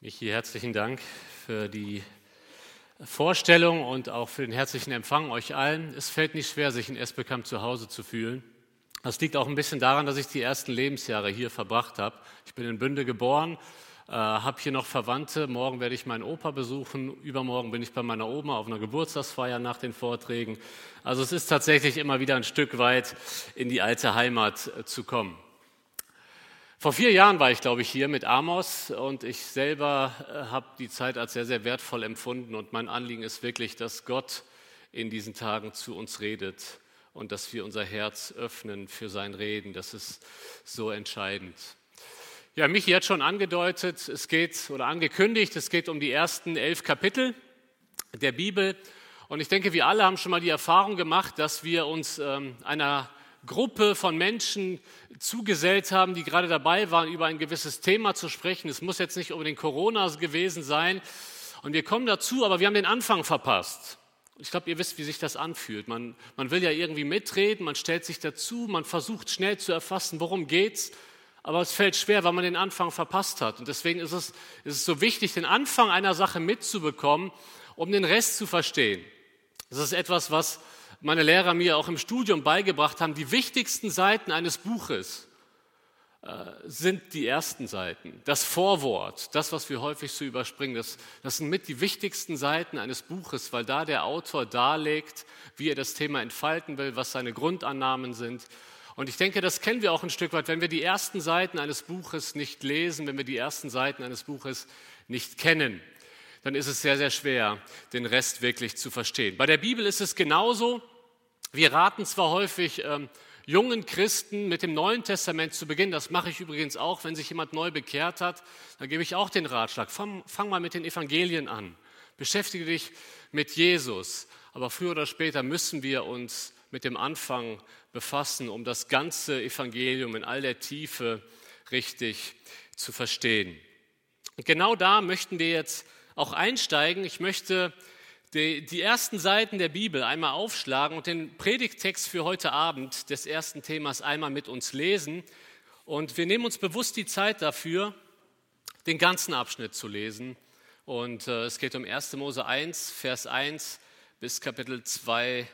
Michi, herzlichen Dank für die Vorstellung und auch für den herzlichen Empfang euch allen. Es fällt nicht schwer, sich in Esbekamp zu Hause zu fühlen. Das liegt auch ein bisschen daran, dass ich die ersten Lebensjahre hier verbracht habe. Ich bin in Bünde geboren, äh, habe hier noch Verwandte. Morgen werde ich meinen Opa besuchen. Übermorgen bin ich bei meiner Oma auf einer Geburtstagsfeier nach den Vorträgen. Also es ist tatsächlich immer wieder ein Stück weit in die alte Heimat äh, zu kommen. Vor vier Jahren war ich, glaube ich, hier mit Amos und ich selber äh, habe die Zeit als sehr, sehr wertvoll empfunden und mein Anliegen ist wirklich, dass Gott in diesen Tagen zu uns redet und dass wir unser Herz öffnen für sein Reden. Das ist so entscheidend. Ja, Michi hat schon angedeutet, es geht oder angekündigt, es geht um die ersten elf Kapitel der Bibel. Und ich denke, wir alle haben schon mal die Erfahrung gemacht, dass wir uns ähm, einer Gruppe von Menschen zugesellt haben, die gerade dabei waren, über ein gewisses Thema zu sprechen. Es muss jetzt nicht unbedingt Corona gewesen sein. Und wir kommen dazu, aber wir haben den Anfang verpasst. Ich glaube, ihr wisst, wie sich das anfühlt. Man, man will ja irgendwie mitreden, man stellt sich dazu, man versucht schnell zu erfassen, worum geht's. Aber es fällt schwer, weil man den Anfang verpasst hat. Und deswegen ist es, ist es so wichtig, den Anfang einer Sache mitzubekommen, um den Rest zu verstehen. Das ist etwas, was meine Lehrer mir auch im Studium beigebracht haben, die wichtigsten Seiten eines Buches äh, sind die ersten Seiten. Das Vorwort, das, was wir häufig so überspringen, das, das sind mit die wichtigsten Seiten eines Buches, weil da der Autor darlegt, wie er das Thema entfalten will, was seine Grundannahmen sind. Und ich denke, das kennen wir auch ein Stück weit, wenn wir die ersten Seiten eines Buches nicht lesen, wenn wir die ersten Seiten eines Buches nicht kennen dann ist es sehr, sehr schwer, den Rest wirklich zu verstehen. Bei der Bibel ist es genauso. Wir raten zwar häufig ähm, jungen Christen mit dem Neuen Testament zu beginnen, das mache ich übrigens auch, wenn sich jemand neu bekehrt hat, dann gebe ich auch den Ratschlag, fang, fang mal mit den Evangelien an, beschäftige dich mit Jesus, aber früher oder später müssen wir uns mit dem Anfang befassen, um das ganze Evangelium in all der Tiefe richtig zu verstehen. Und genau da möchten wir jetzt auch einsteigen. Ich möchte die, die ersten Seiten der Bibel einmal aufschlagen und den Predigttext für heute Abend des ersten Themas einmal mit uns lesen. Und wir nehmen uns bewusst die Zeit dafür, den ganzen Abschnitt zu lesen. Und äh, es geht um 1. Mose 1, Vers 1 bis Kapitel 2,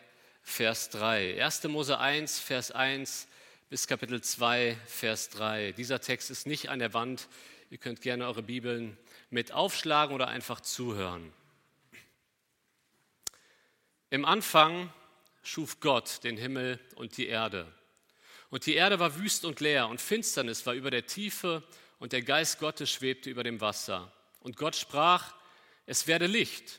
Vers 3. 1. Mose 1, Vers 1 bis Kapitel 2, Vers 3. Dieser Text ist nicht an der Wand. Ihr könnt gerne eure Bibeln mit aufschlagen oder einfach zuhören. Im Anfang schuf Gott den Himmel und die Erde. Und die Erde war wüst und leer und Finsternis war über der Tiefe und der Geist Gottes schwebte über dem Wasser. Und Gott sprach, es werde Licht.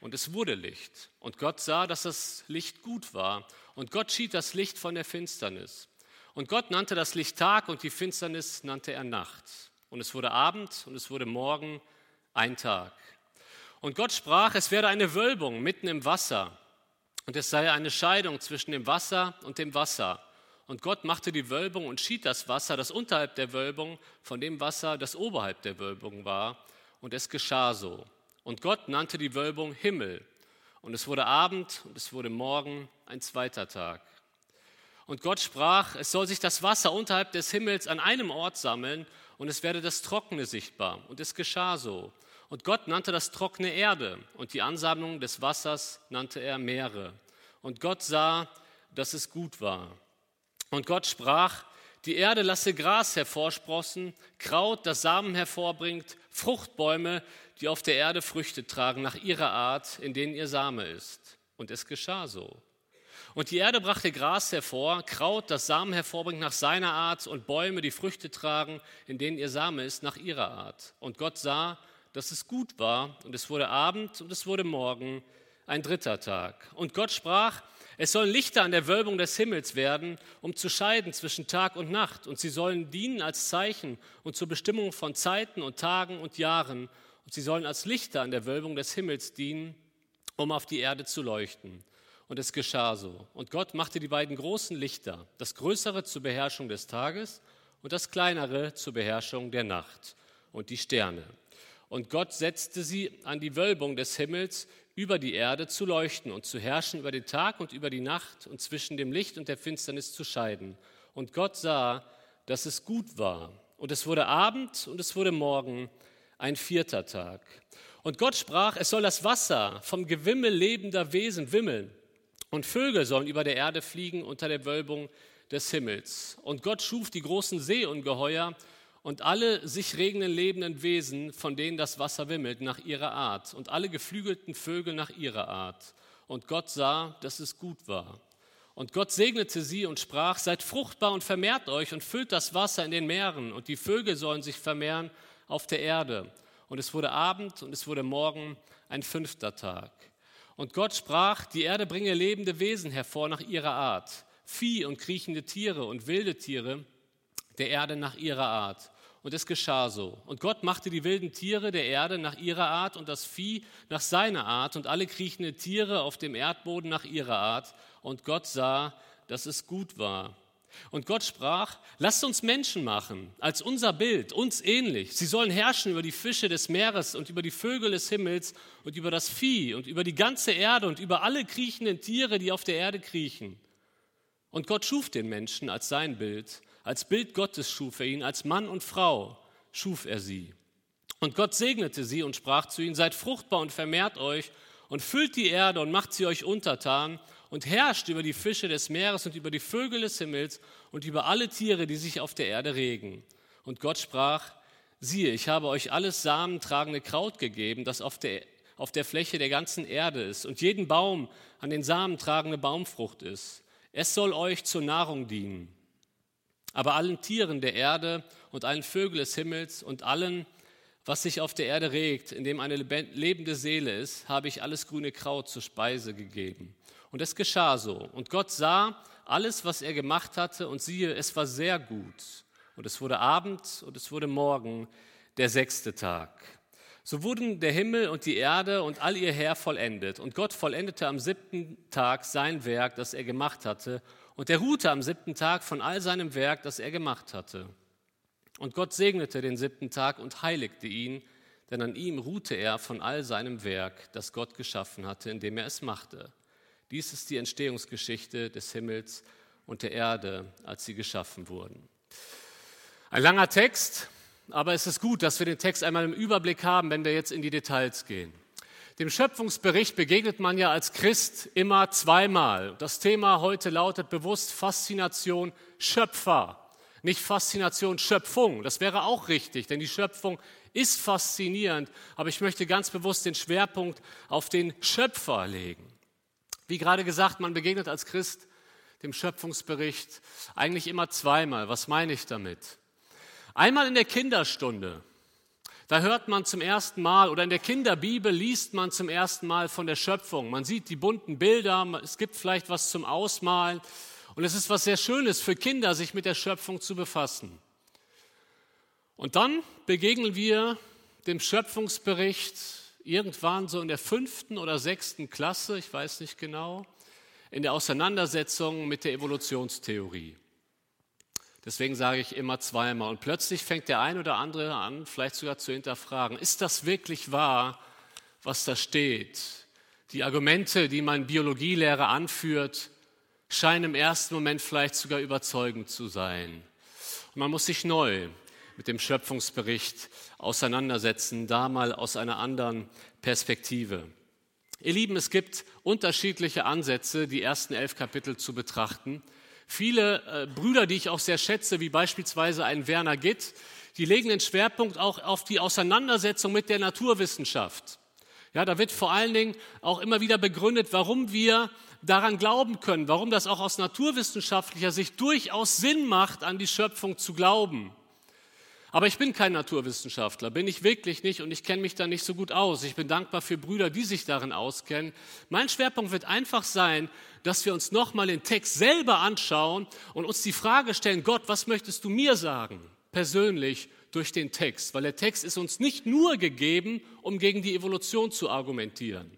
Und es wurde Licht. Und Gott sah, dass das Licht gut war. Und Gott schied das Licht von der Finsternis. Und Gott nannte das Licht Tag und die Finsternis nannte er Nacht. Und es wurde Abend und es wurde Morgen ein Tag. Und Gott sprach, es werde eine Wölbung mitten im Wasser und es sei eine Scheidung zwischen dem Wasser und dem Wasser. Und Gott machte die Wölbung und schied das Wasser, das unterhalb der Wölbung, von dem Wasser, das oberhalb der Wölbung war. Und es geschah so. Und Gott nannte die Wölbung Himmel. Und es wurde Abend und es wurde Morgen ein zweiter Tag. Und Gott sprach, es soll sich das Wasser unterhalb des Himmels an einem Ort sammeln und es werde das Trockene sichtbar. Und es geschah so. Und Gott nannte das trockene Erde und die Ansammlung des Wassers nannte er Meere. Und Gott sah, dass es gut war. Und Gott sprach, die Erde lasse Gras hervorsprossen, Kraut, das Samen hervorbringt, Fruchtbäume, die auf der Erde Früchte tragen nach ihrer Art, in denen ihr Same ist. Und es geschah so. Und die Erde brachte Gras hervor, Kraut, das Samen hervorbringt nach seiner Art, und Bäume, die Früchte tragen, in denen ihr Same ist, nach ihrer Art. Und Gott sah, dass es gut war, und es wurde Abend und es wurde Morgen, ein dritter Tag. Und Gott sprach, es sollen Lichter an der Wölbung des Himmels werden, um zu scheiden zwischen Tag und Nacht, und sie sollen dienen als Zeichen und zur Bestimmung von Zeiten und Tagen und Jahren, und sie sollen als Lichter an der Wölbung des Himmels dienen, um auf die Erde zu leuchten. Und es geschah so. Und Gott machte die beiden großen Lichter, das größere zur Beherrschung des Tages und das kleinere zur Beherrschung der Nacht und die Sterne. Und Gott setzte sie an die Wölbung des Himmels über die Erde zu leuchten und zu herrschen über den Tag und über die Nacht und zwischen dem Licht und der Finsternis zu scheiden. Und Gott sah, dass es gut war. Und es wurde Abend und es wurde Morgen, ein vierter Tag. Und Gott sprach, es soll das Wasser vom Gewimmel lebender Wesen wimmeln und Vögel sollen über der Erde fliegen unter der Wölbung des Himmels. Und Gott schuf die großen Seeungeheuer und alle sich regenden lebenden Wesen, von denen das Wasser wimmelt, nach ihrer Art und alle geflügelten Vögel nach ihrer Art. Und Gott sah, dass es gut war. Und Gott segnete sie und sprach, seid fruchtbar und vermehrt euch und füllt das Wasser in den Meeren und die Vögel sollen sich vermehren auf der Erde. Und es wurde Abend und es wurde Morgen ein fünfter Tag. Und Gott sprach, die Erde bringe lebende Wesen hervor nach ihrer Art, Vieh und kriechende Tiere und wilde Tiere der Erde nach ihrer Art. Und es geschah so. Und Gott machte die wilden Tiere der Erde nach ihrer Art und das Vieh nach seiner Art und alle kriechende Tiere auf dem Erdboden nach ihrer Art. Und Gott sah, dass es gut war. Und Gott sprach, lasst uns Menschen machen, als unser Bild, uns ähnlich. Sie sollen herrschen über die Fische des Meeres und über die Vögel des Himmels und über das Vieh und über die ganze Erde und über alle kriechenden Tiere, die auf der Erde kriechen. Und Gott schuf den Menschen als sein Bild, als Bild Gottes schuf er ihn, als Mann und Frau schuf er sie. Und Gott segnete sie und sprach zu ihnen, seid fruchtbar und vermehrt euch und füllt die Erde und macht sie euch untertan und herrscht über die Fische des Meeres und über die Vögel des Himmels und über alle Tiere, die sich auf der Erde regen. Und Gott sprach, siehe, ich habe euch alles samentragende Kraut gegeben, das auf der, auf der Fläche der ganzen Erde ist und jeden Baum an den Samen tragende Baumfrucht ist. Es soll euch zur Nahrung dienen. Aber allen Tieren der Erde und allen Vögeln des Himmels und allen, was sich auf der Erde regt, in dem eine lebende Seele ist, habe ich alles grüne Kraut zur Speise gegeben. Und es geschah so. Und Gott sah alles, was er gemacht hatte, und siehe, es war sehr gut. Und es wurde Abend und es wurde Morgen, der sechste Tag. So wurden der Himmel und die Erde und all ihr Herr vollendet. Und Gott vollendete am siebten Tag sein Werk, das er gemacht hatte. Und er ruhte am siebten Tag von all seinem Werk, das er gemacht hatte. Und Gott segnete den siebten Tag und heiligte ihn, denn an ihm ruhte er von all seinem Werk, das Gott geschaffen hatte, indem er es machte. Dies ist die Entstehungsgeschichte des Himmels und der Erde, als sie geschaffen wurden. Ein langer Text, aber es ist gut, dass wir den Text einmal im Überblick haben, wenn wir jetzt in die Details gehen. Dem Schöpfungsbericht begegnet man ja als Christ immer zweimal. Das Thema heute lautet bewusst Faszination Schöpfer, nicht Faszination Schöpfung. Das wäre auch richtig, denn die Schöpfung ist faszinierend, aber ich möchte ganz bewusst den Schwerpunkt auf den Schöpfer legen. Wie gerade gesagt, man begegnet als Christ dem Schöpfungsbericht eigentlich immer zweimal. Was meine ich damit? Einmal in der Kinderstunde. Da hört man zum ersten Mal oder in der Kinderbibel liest man zum ersten Mal von der Schöpfung. Man sieht die bunten Bilder, es gibt vielleicht was zum Ausmalen und es ist was sehr Schönes für Kinder, sich mit der Schöpfung zu befassen. Und dann begegnen wir dem Schöpfungsbericht irgendwann so in der fünften oder sechsten Klasse, ich weiß nicht genau, in der Auseinandersetzung mit der Evolutionstheorie. Deswegen sage ich immer zweimal. Und plötzlich fängt der ein oder andere an, vielleicht sogar zu hinterfragen, ist das wirklich wahr, was da steht? Die Argumente, die mein Biologielehrer anführt, scheinen im ersten Moment vielleicht sogar überzeugend zu sein. Und man muss sich neu mit dem Schöpfungsbericht auseinandersetzen, da mal aus einer anderen Perspektive. Ihr Lieben, es gibt unterschiedliche Ansätze, die ersten elf Kapitel zu betrachten. Viele äh, Brüder, die ich auch sehr schätze, wie beispielsweise ein Werner Gitt, die legen den Schwerpunkt auch auf die Auseinandersetzung mit der Naturwissenschaft. Ja, da wird vor allen Dingen auch immer wieder begründet, warum wir daran glauben können, warum das auch aus naturwissenschaftlicher Sicht durchaus Sinn macht, an die Schöpfung zu glauben. Aber ich bin kein Naturwissenschaftler, bin ich wirklich nicht und ich kenne mich da nicht so gut aus. Ich bin dankbar für Brüder, die sich darin auskennen. Mein Schwerpunkt wird einfach sein, dass wir uns nochmal den Text selber anschauen und uns die Frage stellen, Gott, was möchtest du mir sagen? Persönlich durch den Text, weil der Text ist uns nicht nur gegeben, um gegen die Evolution zu argumentieren.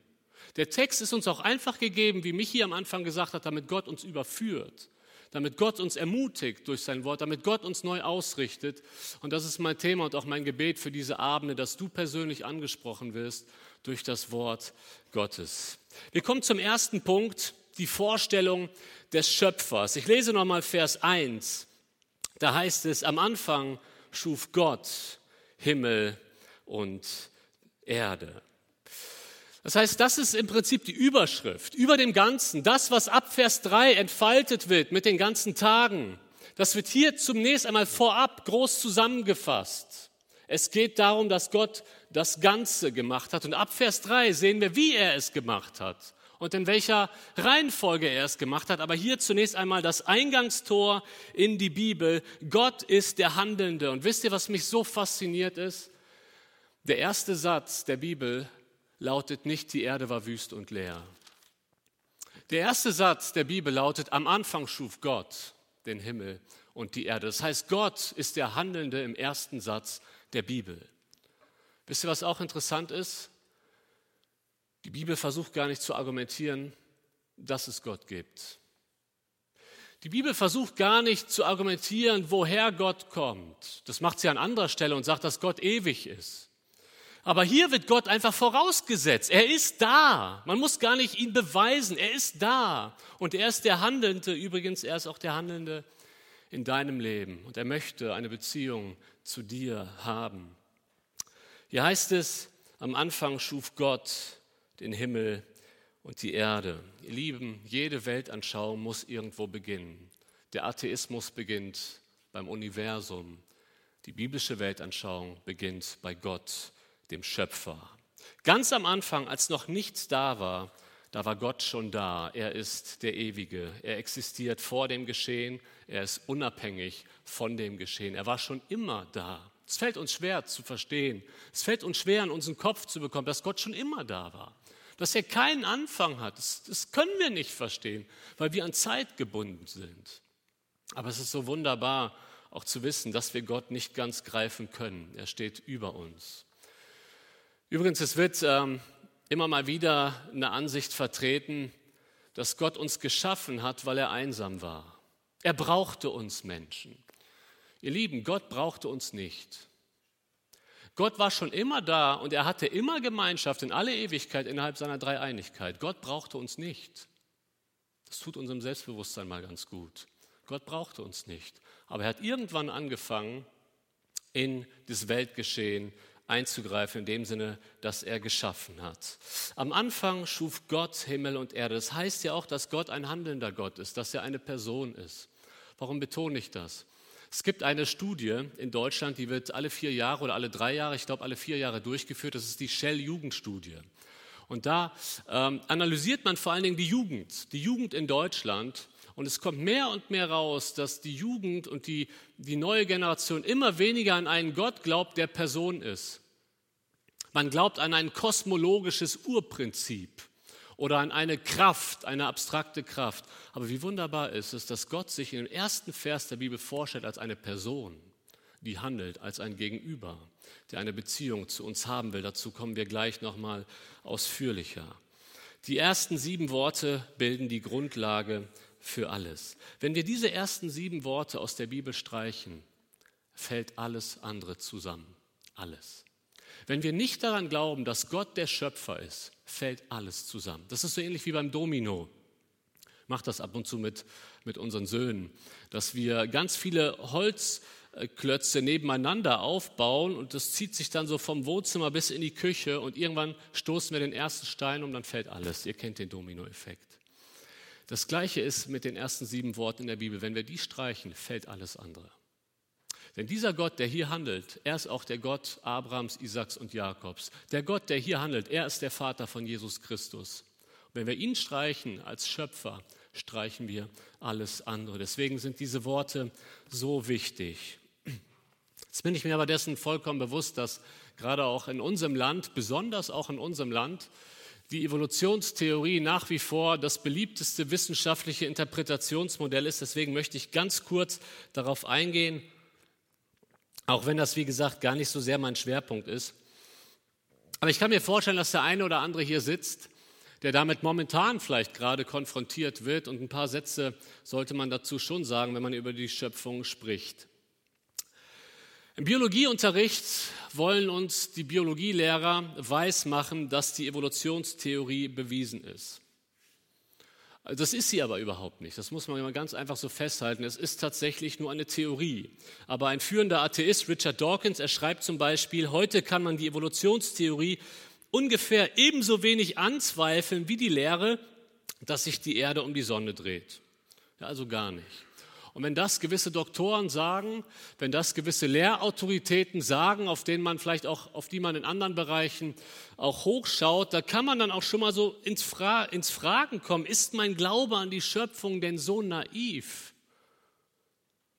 Der Text ist uns auch einfach gegeben, wie Michi am Anfang gesagt hat, damit Gott uns überführt damit Gott uns ermutigt durch sein Wort, damit Gott uns neu ausrichtet. Und das ist mein Thema und auch mein Gebet für diese Abende, dass du persönlich angesprochen wirst durch das Wort Gottes. Wir kommen zum ersten Punkt, die Vorstellung des Schöpfers. Ich lese nochmal Vers 1. Da heißt es, am Anfang schuf Gott Himmel und Erde. Das heißt, das ist im Prinzip die Überschrift über dem Ganzen. Das, was ab Vers 3 entfaltet wird mit den ganzen Tagen, das wird hier zunächst einmal vorab groß zusammengefasst. Es geht darum, dass Gott das Ganze gemacht hat. Und ab Vers 3 sehen wir, wie er es gemacht hat und in welcher Reihenfolge er es gemacht hat. Aber hier zunächst einmal das Eingangstor in die Bibel. Gott ist der Handelnde. Und wisst ihr, was mich so fasziniert ist? Der erste Satz der Bibel lautet nicht, die Erde war wüst und leer. Der erste Satz der Bibel lautet, am Anfang schuf Gott den Himmel und die Erde. Das heißt, Gott ist der Handelnde im ersten Satz der Bibel. Wisst ihr, was auch interessant ist? Die Bibel versucht gar nicht zu argumentieren, dass es Gott gibt. Die Bibel versucht gar nicht zu argumentieren, woher Gott kommt. Das macht sie an anderer Stelle und sagt, dass Gott ewig ist. Aber hier wird Gott einfach vorausgesetzt. Er ist da. Man muss gar nicht ihn beweisen. Er ist da. Und er ist der Handelnde. Übrigens, er ist auch der Handelnde in deinem Leben. Und er möchte eine Beziehung zu dir haben. Hier heißt es, am Anfang schuf Gott den Himmel und die Erde. Ihr Lieben, jede Weltanschauung muss irgendwo beginnen. Der Atheismus beginnt beim Universum. Die biblische Weltanschauung beginnt bei Gott dem Schöpfer. Ganz am Anfang, als noch nichts da war, da war Gott schon da. Er ist der Ewige. Er existiert vor dem Geschehen. Er ist unabhängig von dem Geschehen. Er war schon immer da. Es fällt uns schwer zu verstehen. Es fällt uns schwer, in unseren Kopf zu bekommen, dass Gott schon immer da war. Dass er keinen Anfang hat. Das, das können wir nicht verstehen, weil wir an Zeit gebunden sind. Aber es ist so wunderbar, auch zu wissen, dass wir Gott nicht ganz greifen können. Er steht über uns. Übrigens, es wird ähm, immer mal wieder eine Ansicht vertreten, dass Gott uns geschaffen hat, weil er einsam war. Er brauchte uns Menschen. Ihr Lieben, Gott brauchte uns nicht. Gott war schon immer da und er hatte immer Gemeinschaft in alle Ewigkeit innerhalb seiner Dreieinigkeit. Gott brauchte uns nicht. Das tut unserem Selbstbewusstsein mal ganz gut. Gott brauchte uns nicht. Aber er hat irgendwann angefangen, in das Weltgeschehen einzugreifen, in dem Sinne, dass er geschaffen hat. Am Anfang schuf Gott Himmel und Erde. Das heißt ja auch, dass Gott ein handelnder Gott ist, dass er eine Person ist. Warum betone ich das? Es gibt eine Studie in Deutschland, die wird alle vier Jahre oder alle drei Jahre, ich glaube alle vier Jahre durchgeführt. Das ist die Shell-Jugendstudie. Und da ähm, analysiert man vor allen Dingen die Jugend, die Jugend in Deutschland und es kommt mehr und mehr raus, dass die Jugend und die, die neue Generation immer weniger an einen Gott glaubt, der Person ist. Man glaubt an ein kosmologisches Urprinzip oder an eine Kraft, eine abstrakte Kraft. Aber wie wunderbar ist es, dass Gott sich in dem ersten Vers der Bibel vorstellt als eine Person, die handelt, als ein Gegenüber, der eine Beziehung zu uns haben will. Dazu kommen wir gleich nochmal ausführlicher. Die ersten sieben Worte bilden die Grundlage für alles. Wenn wir diese ersten sieben Worte aus der Bibel streichen, fällt alles andere zusammen. Alles. Wenn wir nicht daran glauben, dass Gott der Schöpfer ist, fällt alles zusammen. Das ist so ähnlich wie beim Domino. Macht das ab und zu mit, mit unseren Söhnen, dass wir ganz viele Holzklötze nebeneinander aufbauen und das zieht sich dann so vom Wohnzimmer bis in die Küche und irgendwann stoßen wir den ersten Stein und dann fällt alles. Ihr kennt den Domino-Effekt. Das gleiche ist mit den ersten sieben Worten in der Bibel. Wenn wir die streichen, fällt alles andere. Denn dieser Gott, der hier handelt, er ist auch der Gott Abrahams, Isaaks und Jakobs. Der Gott, der hier handelt, er ist der Vater von Jesus Christus. Und wenn wir ihn streichen als Schöpfer, streichen wir alles andere. Deswegen sind diese Worte so wichtig. Jetzt bin ich mir aber dessen vollkommen bewusst, dass gerade auch in unserem Land, besonders auch in unserem Land, die Evolutionstheorie nach wie vor das beliebteste wissenschaftliche Interpretationsmodell ist. Deswegen möchte ich ganz kurz darauf eingehen, auch wenn das, wie gesagt, gar nicht so sehr mein Schwerpunkt ist. Aber ich kann mir vorstellen, dass der eine oder andere hier sitzt, der damit momentan vielleicht gerade konfrontiert wird. Und ein paar Sätze sollte man dazu schon sagen, wenn man über die Schöpfung spricht. Im Biologieunterricht wollen uns die Biologielehrer weismachen, dass die Evolutionstheorie bewiesen ist. Das ist sie aber überhaupt nicht. Das muss man mal ganz einfach so festhalten. Es ist tatsächlich nur eine Theorie. Aber ein führender Atheist, Richard Dawkins, er schreibt zum Beispiel, heute kann man die Evolutionstheorie ungefähr ebenso wenig anzweifeln wie die Lehre, dass sich die Erde um die Sonne dreht. Ja, also gar nicht. Und wenn das gewisse Doktoren sagen, wenn das gewisse Lehrautoritäten sagen, auf denen man vielleicht auch, auf die man in anderen Bereichen auch hochschaut, da kann man dann auch schon mal so ins, Fra ins Fragen kommen, ist mein Glaube an die Schöpfung denn so naiv?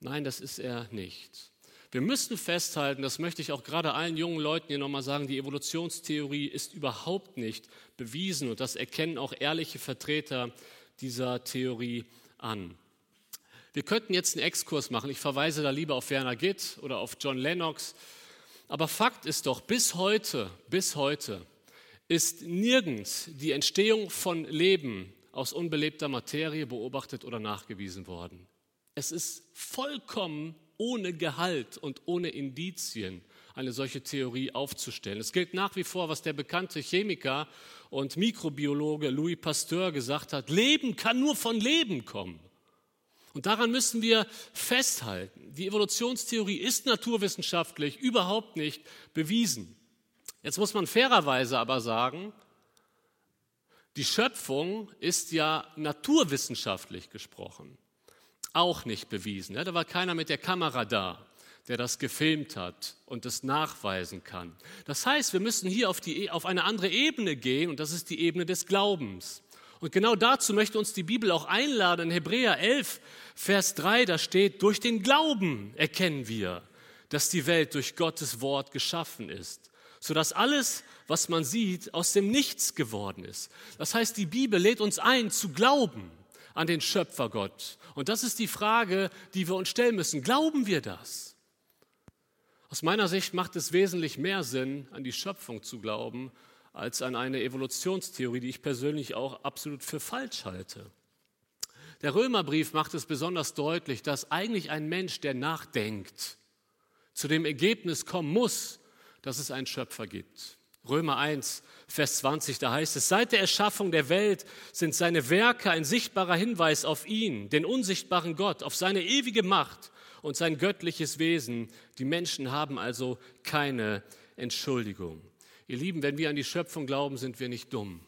Nein, das ist er nicht. Wir müssen festhalten, das möchte ich auch gerade allen jungen Leuten hier nochmal sagen, die Evolutionstheorie ist überhaupt nicht bewiesen und das erkennen auch ehrliche Vertreter dieser Theorie an. Wir könnten jetzt einen Exkurs machen. Ich verweise da lieber auf Werner Gitt oder auf John Lennox. Aber Fakt ist doch, bis heute, bis heute ist nirgends die Entstehung von Leben aus unbelebter Materie beobachtet oder nachgewiesen worden. Es ist vollkommen ohne Gehalt und ohne Indizien eine solche Theorie aufzustellen. Es gilt nach wie vor, was der bekannte Chemiker und Mikrobiologe Louis Pasteur gesagt hat, Leben kann nur von Leben kommen. Und daran müssen wir festhalten. Die Evolutionstheorie ist naturwissenschaftlich überhaupt nicht bewiesen. Jetzt muss man fairerweise aber sagen, die Schöpfung ist ja naturwissenschaftlich gesprochen auch nicht bewiesen. da war keiner mit der Kamera da, der das gefilmt hat und es nachweisen kann. Das heißt, wir müssen hier auf, die, auf eine andere Ebene gehen und das ist die Ebene des Glaubens. Und genau dazu möchte uns die Bibel auch einladen. In Hebräer 11, Vers 3, da steht, durch den Glauben erkennen wir, dass die Welt durch Gottes Wort geschaffen ist, sodass alles, was man sieht, aus dem Nichts geworden ist. Das heißt, die Bibel lädt uns ein zu glauben an den Schöpfergott. Und das ist die Frage, die wir uns stellen müssen. Glauben wir das? Aus meiner Sicht macht es wesentlich mehr Sinn, an die Schöpfung zu glauben, als an eine Evolutionstheorie, die ich persönlich auch absolut für falsch halte. Der Römerbrief macht es besonders deutlich, dass eigentlich ein Mensch, der nachdenkt, zu dem Ergebnis kommen muss, dass es einen Schöpfer gibt. Römer 1, Vers 20, da heißt es, seit der Erschaffung der Welt sind seine Werke ein sichtbarer Hinweis auf ihn, den unsichtbaren Gott, auf seine ewige Macht und sein göttliches Wesen. Die Menschen haben also keine Entschuldigung. Ihr Lieben, wenn wir an die Schöpfung glauben, sind wir nicht dumm.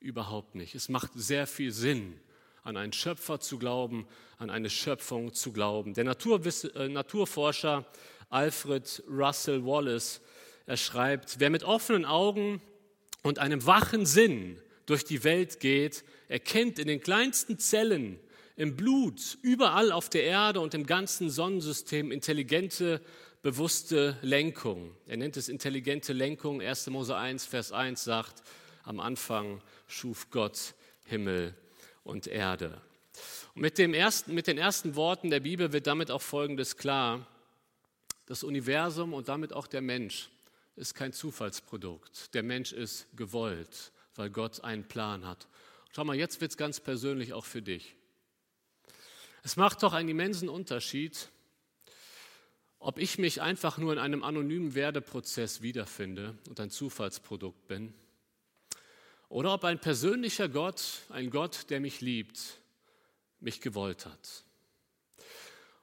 Überhaupt nicht. Es macht sehr viel Sinn, an einen Schöpfer zu glauben, an eine Schöpfung zu glauben. Der Naturwiss äh, Naturforscher Alfred Russell Wallace, er schreibt, wer mit offenen Augen und einem wachen Sinn durch die Welt geht, erkennt in den kleinsten Zellen, im Blut, überall auf der Erde und im ganzen Sonnensystem intelligente bewusste Lenkung. Er nennt es intelligente Lenkung. 1. Mose 1, Vers 1 sagt, am Anfang schuf Gott Himmel und Erde. Und mit, dem ersten, mit den ersten Worten der Bibel wird damit auch Folgendes klar. Das Universum und damit auch der Mensch ist kein Zufallsprodukt. Der Mensch ist gewollt, weil Gott einen Plan hat. Schau mal, jetzt wird es ganz persönlich auch für dich. Es macht doch einen immensen Unterschied, ob ich mich einfach nur in einem anonymen Werdeprozess wiederfinde und ein Zufallsprodukt bin, oder ob ein persönlicher Gott, ein Gott, der mich liebt, mich gewollt hat.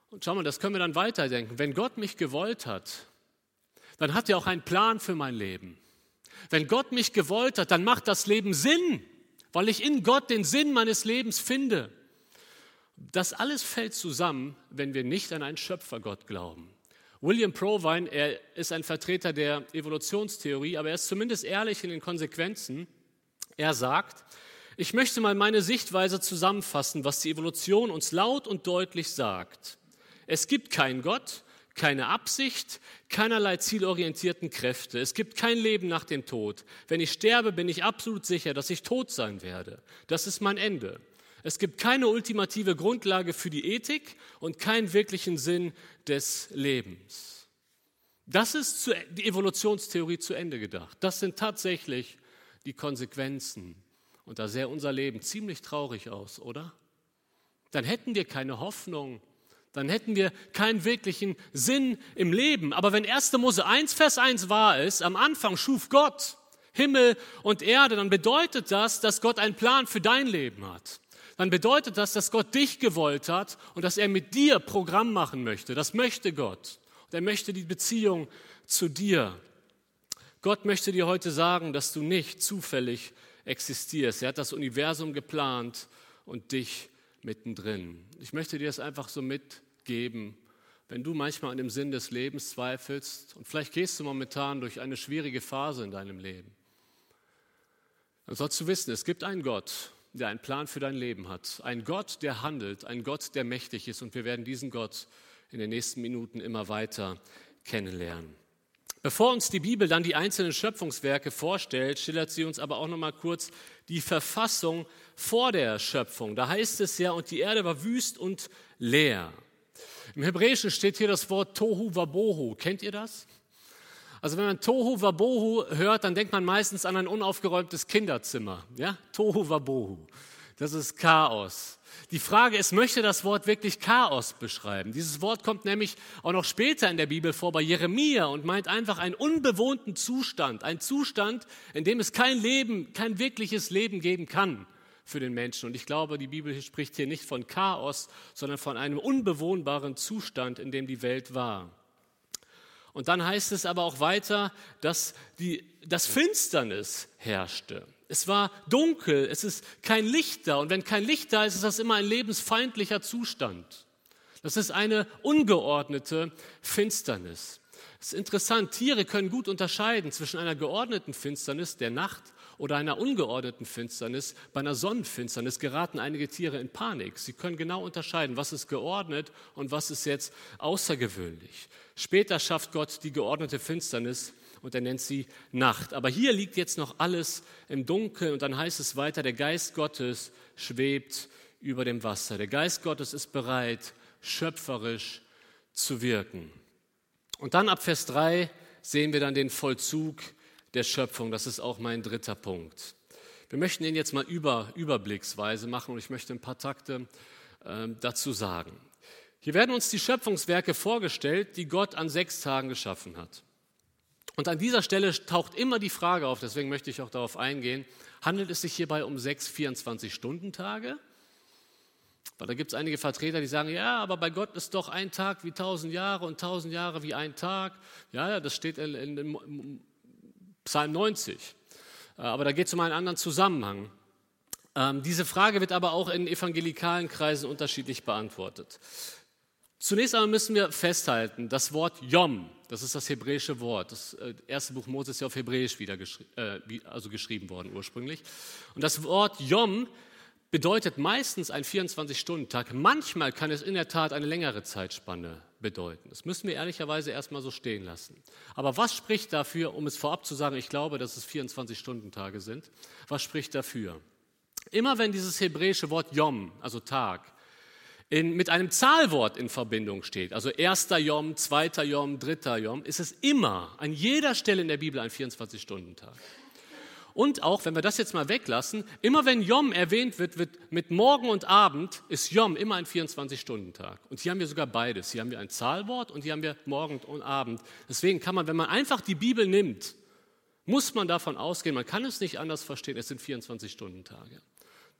Und schau mal, das können wir dann weiterdenken. Wenn Gott mich gewollt hat, dann hat er auch einen Plan für mein Leben. Wenn Gott mich gewollt hat, dann macht das Leben Sinn, weil ich in Gott den Sinn meines Lebens finde. Das alles fällt zusammen, wenn wir nicht an einen Schöpfergott glauben. William Provine, er ist ein Vertreter der Evolutionstheorie, aber er ist zumindest ehrlich in den Konsequenzen. Er sagt, ich möchte mal meine Sichtweise zusammenfassen, was die Evolution uns laut und deutlich sagt. Es gibt keinen Gott, keine Absicht, keinerlei zielorientierten Kräfte. Es gibt kein Leben nach dem Tod. Wenn ich sterbe, bin ich absolut sicher, dass ich tot sein werde. Das ist mein Ende. Es gibt keine ultimative Grundlage für die Ethik und keinen wirklichen Sinn des Lebens. Das ist die Evolutionstheorie zu Ende gedacht. Das sind tatsächlich die Konsequenzen. Und da sähe unser Leben ziemlich traurig aus, oder? Dann hätten wir keine Hoffnung, dann hätten wir keinen wirklichen Sinn im Leben. Aber wenn 1. Mose 1, Vers 1 wahr ist, am Anfang schuf Gott Himmel und Erde, dann bedeutet das, dass Gott einen Plan für dein Leben hat. Dann bedeutet das, dass Gott dich gewollt hat und dass er mit dir Programm machen möchte. Das möchte Gott. Und er möchte die Beziehung zu dir. Gott möchte dir heute sagen, dass du nicht zufällig existierst. Er hat das Universum geplant und dich mittendrin. Ich möchte dir das einfach so mitgeben, wenn du manchmal an dem Sinn des Lebens zweifelst und vielleicht gehst du momentan durch eine schwierige Phase in deinem Leben, dann sollst du wissen, es gibt einen Gott, der einen Plan für dein Leben hat. Ein Gott, der handelt, ein Gott, der mächtig ist. Und wir werden diesen Gott in den nächsten Minuten immer weiter kennenlernen. Bevor uns die Bibel dann die einzelnen Schöpfungswerke vorstellt, schildert sie uns aber auch noch mal kurz die Verfassung vor der Schöpfung. Da heißt es ja, und die Erde war wüst und leer. Im Hebräischen steht hier das Wort Tohu Wabohu. Kennt ihr das? Also wenn man Tohu Wabohu hört, dann denkt man meistens an ein unaufgeräumtes Kinderzimmer. Ja? Tohu Wabohu. Das ist Chaos. Die Frage ist, möchte das Wort wirklich Chaos beschreiben? Dieses Wort kommt nämlich auch noch später in der Bibel vor bei Jeremia und meint einfach einen unbewohnten Zustand, ein Zustand, in dem es kein Leben, kein wirkliches Leben geben kann für den Menschen. Und ich glaube, die Bibel spricht hier nicht von Chaos, sondern von einem unbewohnbaren Zustand, in dem die Welt war. Und dann heißt es aber auch weiter, dass die, das Finsternis herrschte. Es war dunkel, es ist kein Licht da. Und wenn kein Licht da ist, ist das immer ein lebensfeindlicher Zustand. Das ist eine ungeordnete Finsternis. Es ist interessant, Tiere können gut unterscheiden zwischen einer geordneten Finsternis der Nacht oder einer ungeordneten Finsternis. Bei einer Sonnenfinsternis geraten einige Tiere in Panik. Sie können genau unterscheiden, was ist geordnet und was ist jetzt außergewöhnlich. Später schafft Gott die geordnete Finsternis und er nennt sie Nacht. Aber hier liegt jetzt noch alles im Dunkeln und dann heißt es weiter, der Geist Gottes schwebt über dem Wasser. Der Geist Gottes ist bereit, schöpferisch zu wirken. Und dann ab Vers 3 sehen wir dann den Vollzug der Schöpfung. Das ist auch mein dritter Punkt. Wir möchten ihn jetzt mal über, überblicksweise machen und ich möchte ein paar Takte äh, dazu sagen. Hier werden uns die Schöpfungswerke vorgestellt, die Gott an sechs Tagen geschaffen hat. Und an dieser Stelle taucht immer die Frage auf, deswegen möchte ich auch darauf eingehen, handelt es sich hierbei um sechs 24-Stunden-Tage? Weil da gibt es einige Vertreter, die sagen, ja, aber bei Gott ist doch ein Tag wie tausend Jahre und tausend Jahre wie ein Tag. Ja, das steht in, in, in Psalm 90. Äh, aber da geht es um einen anderen Zusammenhang. Ähm, diese Frage wird aber auch in evangelikalen Kreisen unterschiedlich beantwortet. Zunächst einmal müssen wir festhalten, das Wort Yom, das ist das hebräische Wort. Das äh, erste Buch Mose ist ja auf Hebräisch wieder geschri äh, also geschrieben worden ursprünglich. Und das Wort Yom bedeutet meistens ein 24-Stunden-Tag. Manchmal kann es in der Tat eine längere Zeitspanne bedeuten. Das müssen wir ehrlicherweise erstmal so stehen lassen. Aber was spricht dafür, um es vorab zu sagen, ich glaube, dass es 24-Stunden-Tage sind? Was spricht dafür? Immer wenn dieses hebräische Wort Yom, also Tag, in, mit einem Zahlwort in Verbindung steht, also erster Yom, zweiter Yom, dritter Yom, ist es immer an jeder Stelle in der Bibel ein 24-Stunden-Tag. Und auch, wenn wir das jetzt mal weglassen, immer wenn Yom erwähnt wird, wird mit Morgen und Abend ist Yom immer ein 24-Stunden-Tag. Und hier haben wir sogar beides. Hier haben wir ein Zahlwort und hier haben wir Morgen und Abend. Deswegen kann man, wenn man einfach die Bibel nimmt, muss man davon ausgehen, man kann es nicht anders verstehen, es sind 24-Stunden-Tage.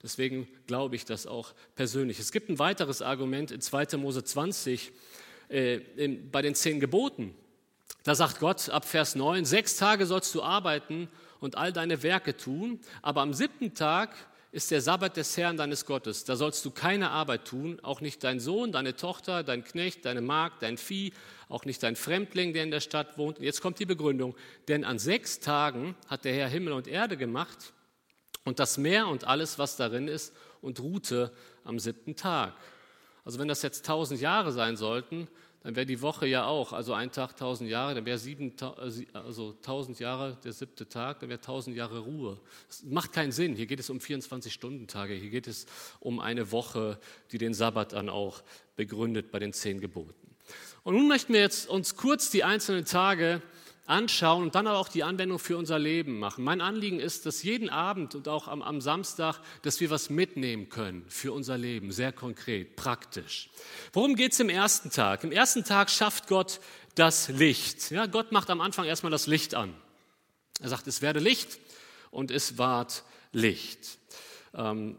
Deswegen glaube ich das auch persönlich. Es gibt ein weiteres Argument in 2. Mose 20 äh, in, bei den zehn Geboten. Da sagt Gott ab Vers 9, sechs Tage sollst du arbeiten und all deine Werke tun, aber am siebten Tag ist der Sabbat des Herrn deines Gottes. Da sollst du keine Arbeit tun, auch nicht dein Sohn, deine Tochter, dein Knecht, deine Magd, dein Vieh, auch nicht dein Fremdling, der in der Stadt wohnt. Und jetzt kommt die Begründung. Denn an sechs Tagen hat der Herr Himmel und Erde gemacht und das Meer und alles, was darin ist, und ruhte am siebten Tag. Also wenn das jetzt tausend Jahre sein sollten, dann wäre die Woche ja auch, also ein Tag tausend Jahre, dann wäre sieben, also tausend Jahre der siebte Tag, dann wäre tausend Jahre Ruhe. Das macht keinen Sinn. Hier geht es um 24-Stunden-Tage. Hier geht es um eine Woche, die den Sabbat dann auch begründet bei den zehn Geboten. Und nun möchten wir jetzt uns kurz die einzelnen Tage anschauen und dann aber auch die Anwendung für unser Leben machen. Mein Anliegen ist, dass jeden Abend und auch am, am, Samstag, dass wir was mitnehmen können für unser Leben, sehr konkret, praktisch. Worum geht es im ersten Tag? Im ersten Tag schafft Gott das Licht. Ja, Gott macht am Anfang erstmal das Licht an. Er sagt, es werde Licht und es ward Licht. Ähm,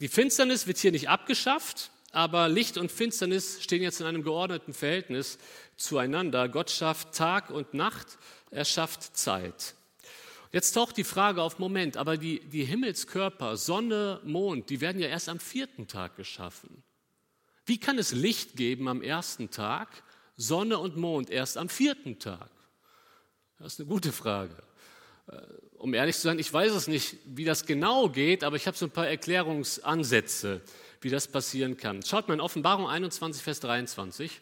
Die Finsternis wird hier nicht abgeschafft, aber Licht und Finsternis stehen jetzt in einem geordneten Verhältnis zueinander. Gott schafft Tag und Nacht, er schafft Zeit. Jetzt taucht die Frage auf, Moment, aber die, die Himmelskörper, Sonne, Mond, die werden ja erst am vierten Tag geschaffen. Wie kann es Licht geben am ersten Tag, Sonne und Mond erst am vierten Tag? Das ist eine gute Frage. Äh, um ehrlich zu sein, ich weiß es nicht, wie das genau geht, aber ich habe so ein paar Erklärungsansätze, wie das passieren kann. Schaut mal in Offenbarung 21, Vers 23,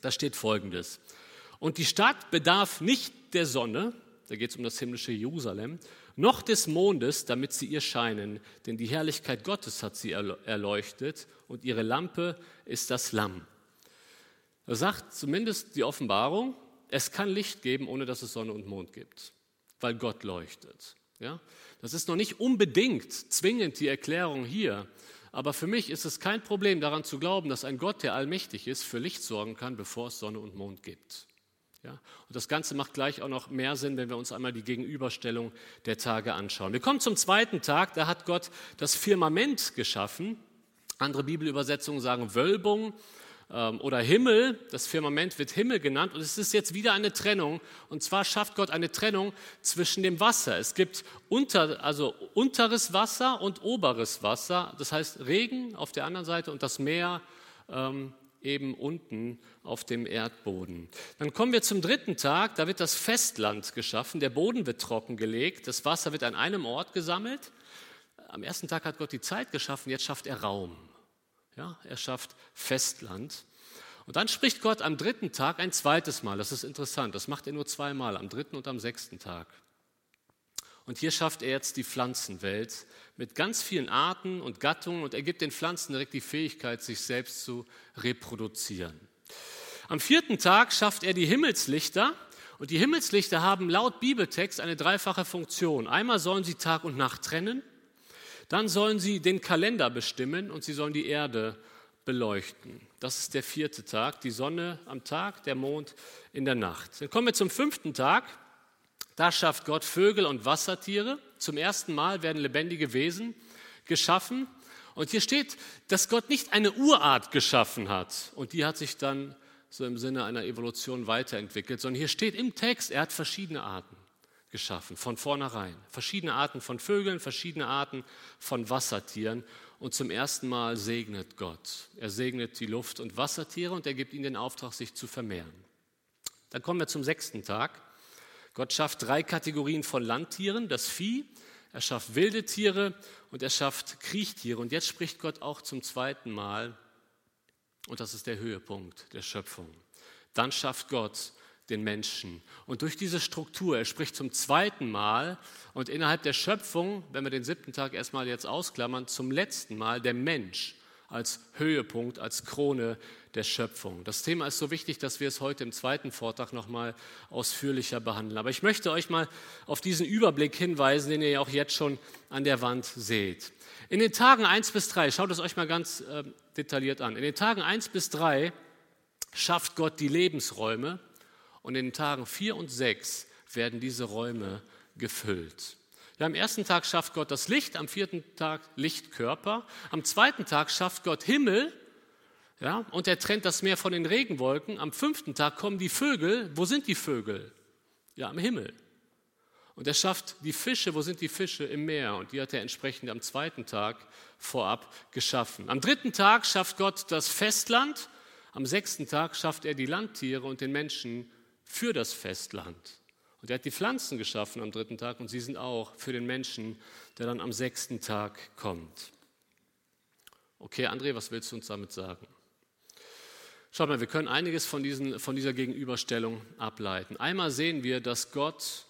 da steht folgendes. Und die Stadt bedarf nicht der Sonne, da geht es um das himmlische Jerusalem, noch des Mondes, damit sie ihr scheinen, denn die Herrlichkeit Gottes hat sie erleuchtet und ihre Lampe ist das Lamm. Da sagt zumindest die Offenbarung, es kann Licht geben, ohne dass es Sonne und Mond gibt, weil Gott leuchtet. Ja? Das ist noch nicht unbedingt zwingend die Erklärung hier, aber für mich ist es kein Problem daran zu glauben, dass ein Gott, der allmächtig ist, für Licht sorgen kann, bevor es Sonne und Mond gibt. Ja? Und das Ganze macht gleich auch noch mehr Sinn, wenn wir uns einmal die Gegenüberstellung der Tage anschauen. Wir kommen zum zweiten Tag, da hat Gott das Firmament geschaffen. Andere Bibelübersetzungen sagen Wölbung oder Himmel. Das Firmament wird Himmel genannt und es ist jetzt wieder eine Trennung. Und zwar schafft Gott eine Trennung zwischen dem Wasser. Es gibt unter, also unteres Wasser und oberes Wasser, das heißt Regen auf der anderen Seite und das Meer ähm, eben unten auf dem Erdboden. Dann kommen wir zum dritten Tag, da wird das Festland geschaffen, der Boden wird trockengelegt, das Wasser wird an einem Ort gesammelt. Am ersten Tag hat Gott die Zeit geschaffen, jetzt schafft er Raum. Ja, er schafft Festland. Und dann spricht Gott am dritten Tag ein zweites Mal. Das ist interessant. Das macht er nur zweimal, am dritten und am sechsten Tag. Und hier schafft er jetzt die Pflanzenwelt mit ganz vielen Arten und Gattungen und er gibt den Pflanzen direkt die Fähigkeit, sich selbst zu reproduzieren. Am vierten Tag schafft er die Himmelslichter und die Himmelslichter haben laut Bibeltext eine dreifache Funktion. Einmal sollen sie Tag und Nacht trennen, dann sollen sie den Kalender bestimmen und sie sollen die Erde beleuchten. Das ist der vierte Tag, die Sonne am Tag, der Mond in der Nacht. Dann kommen wir zum fünften Tag. Da schafft Gott Vögel und Wassertiere. Zum ersten Mal werden lebendige Wesen geschaffen. Und hier steht, dass Gott nicht eine Urart geschaffen hat und die hat sich dann so im Sinne einer Evolution weiterentwickelt, sondern hier steht im Text, er hat verschiedene Arten geschaffen, von vornherein. Verschiedene Arten von Vögeln, verschiedene Arten von Wassertieren. Und zum ersten Mal segnet Gott. Er segnet die Luft- und Wassertiere und er gibt ihnen den Auftrag, sich zu vermehren. Dann kommen wir zum sechsten Tag. Gott schafft drei Kategorien von Landtieren, das Vieh, er schafft wilde Tiere und er schafft Kriechtiere. Und jetzt spricht Gott auch zum zweiten Mal, und das ist der Höhepunkt der Schöpfung. Dann schafft Gott den Menschen. Und durch diese Struktur, er spricht zum zweiten Mal und innerhalb der Schöpfung, wenn wir den siebten Tag erstmal jetzt ausklammern, zum letzten Mal der Mensch als Höhepunkt, als Krone der Schöpfung. Das Thema ist so wichtig, dass wir es heute im zweiten Vortrag nochmal ausführlicher behandeln. Aber ich möchte euch mal auf diesen Überblick hinweisen, den ihr ja auch jetzt schon an der Wand seht. In den Tagen 1 bis 3, schaut es euch mal ganz äh, detailliert an. In den Tagen 1 bis 3 schafft Gott die Lebensräume und in den Tagen 4 und 6 werden diese Räume gefüllt. Ja, am ersten Tag schafft Gott das Licht, am vierten Tag Lichtkörper, am zweiten Tag schafft Gott Himmel, ja, und er trennt das Meer von den Regenwolken. Am fünften Tag kommen die Vögel. Wo sind die Vögel? Ja, am Himmel. Und er schafft die Fische. Wo sind die Fische? Im Meer. Und die hat er entsprechend am zweiten Tag vorab geschaffen. Am dritten Tag schafft Gott das Festland. Am sechsten Tag schafft er die Landtiere und den Menschen für das Festland. Und er hat die Pflanzen geschaffen am dritten Tag und sie sind auch für den Menschen, der dann am sechsten Tag kommt. Okay, André, was willst du uns damit sagen? Schaut mal, wir können einiges von, diesen, von dieser Gegenüberstellung ableiten. Einmal sehen wir, dass Gott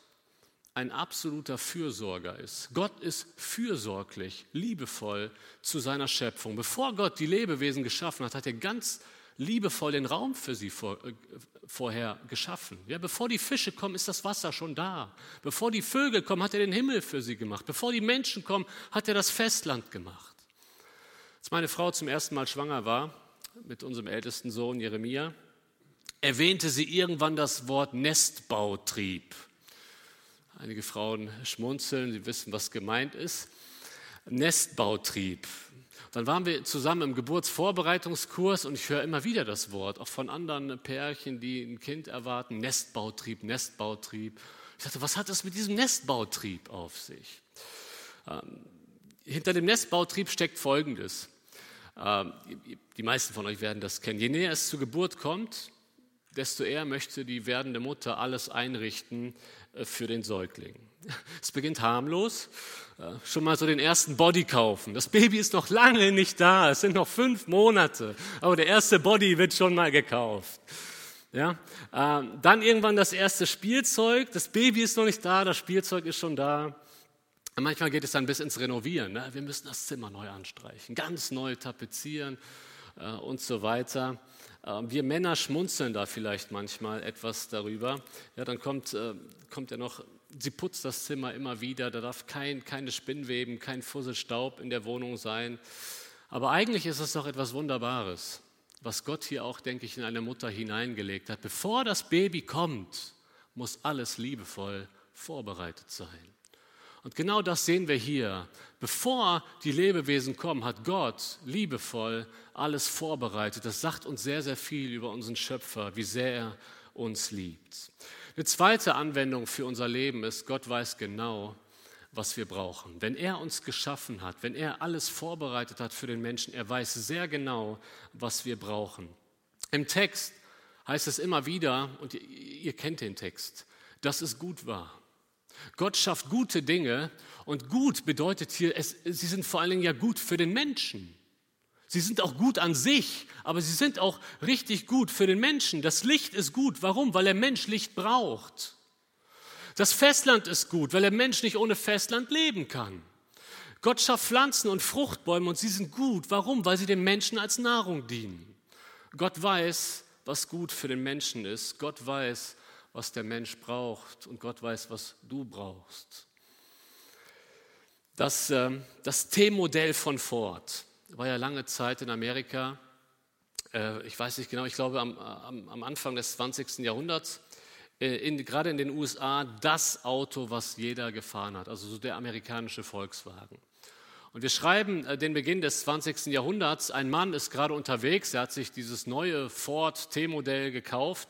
ein absoluter Fürsorger ist. Gott ist fürsorglich, liebevoll zu seiner Schöpfung. Bevor Gott die Lebewesen geschaffen hat, hat er ganz liebevoll den Raum für sie vor, äh, vorher geschaffen. Ja, bevor die Fische kommen, ist das Wasser schon da. Bevor die Vögel kommen, hat er den Himmel für sie gemacht. Bevor die Menschen kommen, hat er das Festland gemacht. Als meine Frau zum ersten Mal schwanger war, mit unserem ältesten Sohn Jeremia, erwähnte sie irgendwann das Wort Nestbautrieb. Einige Frauen schmunzeln, sie wissen, was gemeint ist. Nestbautrieb. Dann waren wir zusammen im Geburtsvorbereitungskurs und ich höre immer wieder das Wort, auch von anderen Pärchen, die ein Kind erwarten, Nestbautrieb, Nestbautrieb. Ich dachte, was hat das mit diesem Nestbautrieb auf sich? Ähm, hinter dem Nestbautrieb steckt Folgendes. Ähm, die meisten von euch werden das kennen. Je näher es zur Geburt kommt, desto eher möchte die werdende Mutter alles einrichten äh, für den Säugling. Es beginnt harmlos, äh, schon mal so den ersten Body kaufen. Das Baby ist noch lange nicht da, es sind noch fünf Monate, aber der erste Body wird schon mal gekauft. Ja? Ähm, dann irgendwann das erste Spielzeug, das Baby ist noch nicht da, das Spielzeug ist schon da. Manchmal geht es dann bis ins Renovieren. Ne? Wir müssen das Zimmer neu anstreichen, ganz neu tapezieren äh, und so weiter. Ähm, wir Männer schmunzeln da vielleicht manchmal etwas darüber. Ja, dann kommt, äh, kommt ja noch, sie putzt das Zimmer immer wieder, da darf kein, keine Spinnweben, kein Fusselstaub in der Wohnung sein. Aber eigentlich ist es doch etwas Wunderbares, was Gott hier auch, denke ich, in eine Mutter hineingelegt hat. Bevor das Baby kommt, muss alles liebevoll vorbereitet sein. Und genau das sehen wir hier. Bevor die Lebewesen kommen, hat Gott liebevoll alles vorbereitet. Das sagt uns sehr, sehr viel über unseren Schöpfer, wie sehr er uns liebt. Eine zweite Anwendung für unser Leben ist, Gott weiß genau, was wir brauchen. Wenn er uns geschaffen hat, wenn er alles vorbereitet hat für den Menschen, er weiß sehr genau, was wir brauchen. Im Text heißt es immer wieder, und ihr, kennt den Text, dass es gut war. Gott schafft gute Dinge und gut bedeutet hier, es, sie sind vor allen Dingen ja gut für den Menschen. Sie sind auch gut an sich, aber sie sind auch richtig gut für den Menschen. Das Licht ist gut. Warum? Weil der Mensch Licht braucht. Das Festland ist gut, weil der Mensch nicht ohne Festland leben kann. Gott schafft Pflanzen und Fruchtbäume und sie sind gut. Warum? Weil sie dem Menschen als Nahrung dienen. Gott weiß, was gut für den Menschen ist. Gott weiß, was der Mensch braucht und Gott weiß, was du brauchst. Das, äh, das T-Modell von Ford war ja lange Zeit in Amerika, äh, ich weiß nicht genau, ich glaube am, am, Anfang des 20. Jahrhunderts, äh, in, gerade in den USA, das Auto, was jeder gefahren hat, also so der amerikanische Volkswagen. Und wir schreiben äh, den Beginn des 20. Jahrhunderts. Ein Mann ist gerade unterwegs, er hat sich dieses neue Ford T-Modell gekauft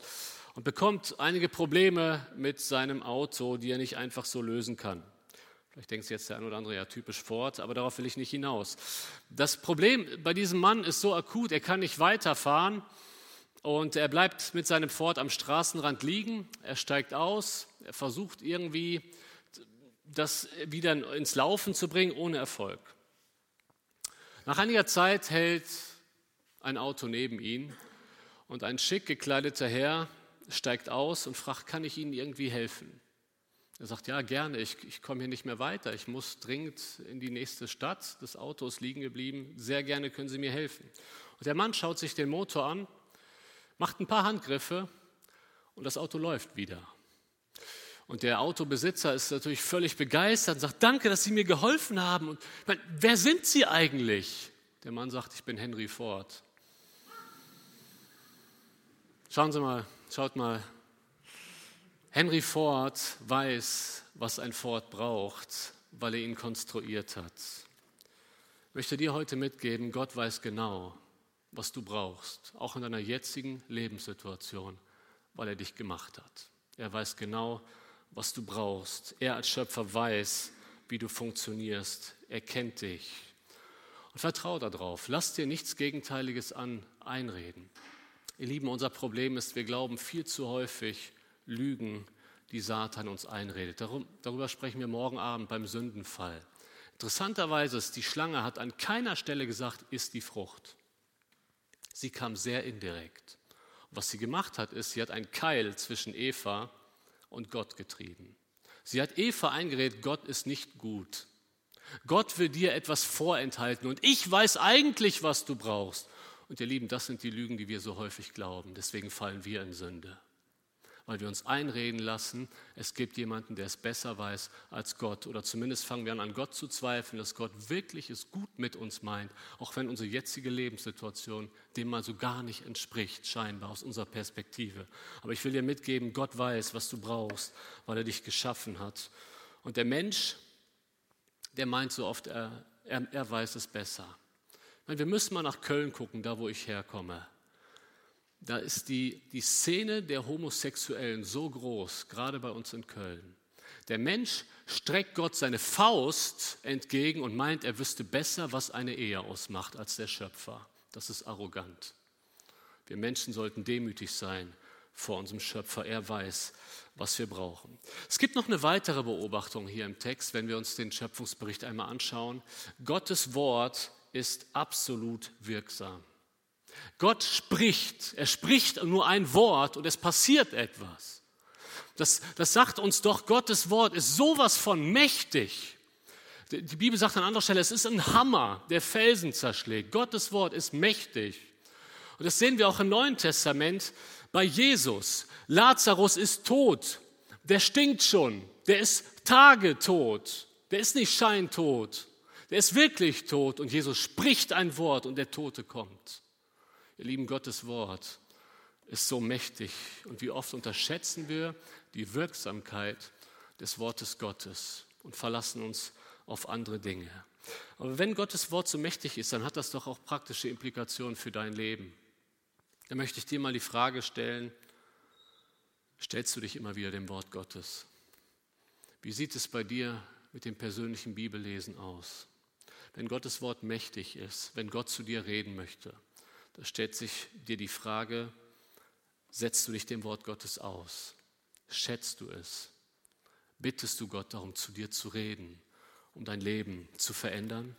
und bekommt einige Probleme mit seinem Auto, die er nicht einfach so lösen kann. Vielleicht denkt jetzt der ein oder andere ja typisch Ford, aber darauf will ich nicht hinaus. Das Problem bei diesem Mann ist so akut, er kann nicht weiterfahren und er bleibt mit seinem Ford am Straßenrand liegen. Er steigt aus, er versucht irgendwie das wieder ins Laufen zu bringen, ohne Erfolg. Nach einiger Zeit hält ein Auto neben ihn und ein schick gekleideter Herr steigt aus und fragt, kann ich Ihnen irgendwie helfen? Er sagt, ja, gerne, ich, ich komme hier nicht mehr weiter, ich muss dringend in die nächste Stadt, das Auto ist liegen geblieben, sehr gerne können Sie mir helfen. Und der Mann schaut sich den Motor an, macht ein paar Handgriffe und das Auto läuft wieder. Und der Autobesitzer ist natürlich völlig begeistert und sagt, danke, dass Sie mir geholfen haben. Und meine, wer sind Sie eigentlich? Der Mann sagt, ich bin Henry Ford. Schauen Sie mal, Schaut mal, Henry Ford weiß, was ein Ford braucht, weil er ihn konstruiert hat. Ich möchte dir heute mitgeben, Gott weiß genau, was du brauchst, auch in deiner jetzigen Lebenssituation, weil er dich gemacht hat. Er weiß genau, was du brauchst. Er als Schöpfer weiß, wie du funktionierst. Er kennt dich. Und vertrau darauf. Lass dir nichts Gegenteiliges an einreden. Ihr Lieben, unser Problem ist, wir glauben viel zu häufig Lügen, die Satan uns einredet. Darum, darüber sprechen wir morgen Abend beim Sündenfall. Interessanterweise ist, die Schlange hat an keiner Stelle gesagt, ist die Frucht. Sie kam sehr indirekt. was sie gemacht hat, ist, sie hat einen Keil zwischen Eva und Gott getrieben. Sie hat Eva eingeredet, Gott ist nicht gut. Gott will dir etwas vorenthalten und ich weiß eigentlich, was du brauchst. Und ihr Lieben, das sind die Lügen, die wir so häufig glauben. Deswegen fallen wir in Sünde. Weil wir uns einreden lassen, es gibt jemanden, der es besser weiß als Gott. Oder zumindest fangen wir an, an Gott zu zweifeln, dass Gott wirklich es gut mit uns meint, auch wenn unsere jetzige Lebenssituation dem mal so gar nicht entspricht, scheinbar aus unserer Perspektive. Aber ich will dir mitgeben, Gott weiß, was du brauchst, weil er dich geschaffen hat. Und der Mensch, der meint so oft, er, er, er weiß es besser. Wir müssen mal nach Köln gucken, da wo ich herkomme. Da ist die, die Szene der Homosexuellen so groß, gerade bei uns in Köln. Der Mensch streckt Gott seine Faust entgegen und meint, er wüsste besser, was eine Ehe ausmacht, als der Schöpfer. Das ist arrogant. Wir Menschen sollten demütig sein vor unserem Schöpfer. Er weiß, was wir brauchen. Es gibt noch eine weitere Beobachtung hier im Text, wenn wir uns den Schöpfungsbericht einmal anschauen. Gottes Wort ist absolut wirksam. Gott spricht, er spricht nur ein Wort und es passiert etwas. Das, das sagt uns doch, Gottes Wort ist sowas von mächtig. Die Bibel sagt an anderer Stelle, es ist ein Hammer, der Felsen zerschlägt. Gottes Wort ist mächtig. Und das sehen wir auch im Neuen Testament bei Jesus. Lazarus ist tot. Der stinkt schon. Der ist tagetot. Der ist nicht scheintot. Der ist wirklich tot. Und Jesus spricht ein Wort und der Tote kommt. Ihr lieben Gottes Wort ist so mächtig. Und wie oft unterschätzen wir die Wirksamkeit des Wortes Gottes und verlassen uns auf andere Dinge. Aber wenn Gottes Wort so mächtig ist, dann hat das doch auch praktische Implikationen für dein Leben. Da möchte ich dir mal die Frage stellen, stellst du dich immer wieder dem Wort Gottes? Wie sieht es bei dir mit dem persönlichen Bibellesen aus? Wenn Gottes Wort mächtig ist, wenn Gott zu dir reden möchte, da stellt sich dir die Frage, setzt du dich dem Wort Gottes aus? Schätzt du es? Bittest du Gott darum, zu dir zu reden, um dein Leben zu verändern?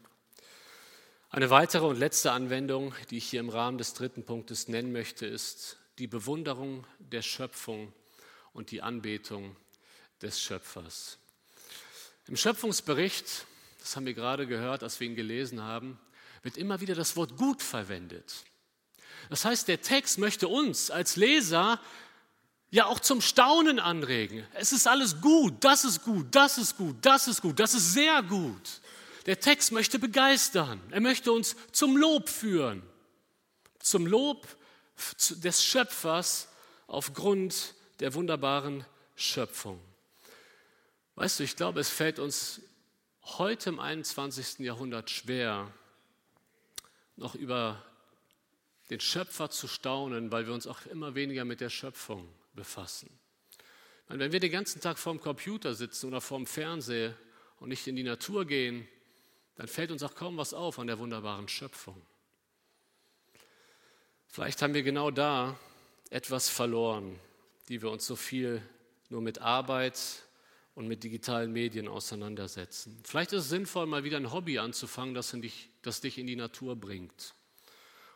Eine weitere und letzte Anwendung, die ich hier im Rahmen des dritten Punktes nennen möchte, ist die Bewunderung der Schöpfung und die Anbetung des Schöpfers. Im Schöpfungsbericht, das haben wir gerade gehört, als wir ihn gelesen haben, wird immer wieder das Wort gut verwendet. Das heißt, der Text möchte uns als Leser ja auch zum Staunen anregen. Es ist alles gut, das ist gut, das ist gut, das ist gut, das ist sehr gut. Der Text möchte begeistern. Er möchte uns zum Lob führen. Zum Lob des Schöpfers aufgrund der wunderbaren Schöpfung. Weißt du, ich glaube, es fällt uns heute im 21. Jahrhundert schwer, noch über den Schöpfer zu staunen, weil wir uns auch immer weniger mit der Schöpfung befassen. Meine, wenn wir den ganzen Tag vorm Computer sitzen oder vorm Fernseher und nicht in die Natur gehen, dann fällt uns auch kaum was auf an der wunderbaren Schöpfung. Vielleicht haben wir genau da etwas verloren, die wir uns so viel nur mit Arbeit und mit digitalen Medien auseinandersetzen. Vielleicht ist es sinnvoll, mal wieder ein Hobby anzufangen, das, dich, das dich in die Natur bringt.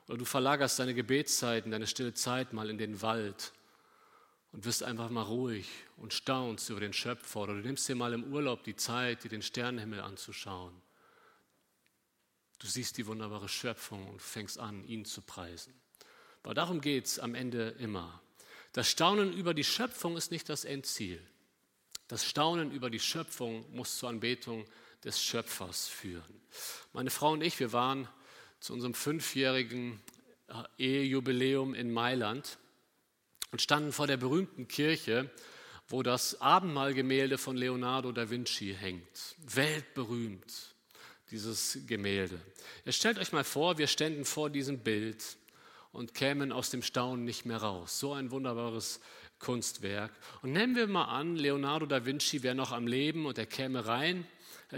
Oder du verlagerst deine Gebetszeiten, deine stille Zeit mal in den Wald und wirst einfach mal ruhig und staunst über den Schöpfer. Oder du nimmst dir mal im Urlaub die Zeit, dir den Sternenhimmel anzuschauen. Du siehst die wunderbare Schöpfung und fängst an, ihn zu preisen. Aber darum geht es am Ende immer. Das Staunen über die Schöpfung ist nicht das Endziel. Das Staunen über die Schöpfung muss zur Anbetung des Schöpfers führen. Meine Frau und ich, wir waren zu unserem fünfjährigen äh, Ehejubiläum in Mailand und standen vor der berühmten Kirche, wo das Abendmahlgemälde von Leonardo da Vinci hängt. Weltberühmt, dieses Gemälde. Ihr stellt euch mal vor, wir ständen vor diesem Bild und kämen aus dem Staunen nicht mehr raus. So ein wunderbares Kunstwerk. Und nehmen wir mal an, Leonardo da Vinci wäre noch am Leben und er käme rein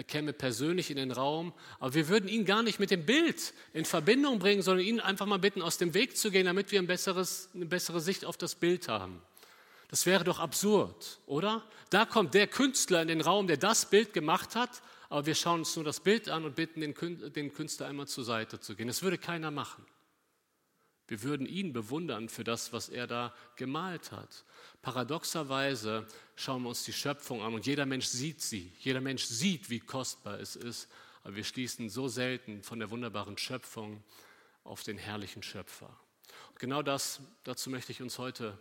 käme persönlich in den Raum, aber wir würden ihn gar nicht mit dem Bild in Verbindung bringen, sondern ihn einfach mal bitten, aus dem Weg zu gehen, damit wir ein besseres, eine bessere Sicht auf das Bild haben. Das wäre doch absurd, oder? Da kommt der Künstler in den Raum, der das Bild gemacht hat, aber wir schauen uns nur das Bild an und bitten den Künstler einmal zur Seite zu gehen. Das würde keiner machen. Wir würden ihn bewundern für das, was er da gemalt hat. Paradoxerweise schauen wir uns die Schöpfung an und jeder Mensch sieht sie. Jeder Mensch sieht, wie kostbar es ist. Aber wir schließen so selten von der wunderbaren Schöpfung auf den herrlichen Schöpfer. Und genau das, dazu möchte ich uns heute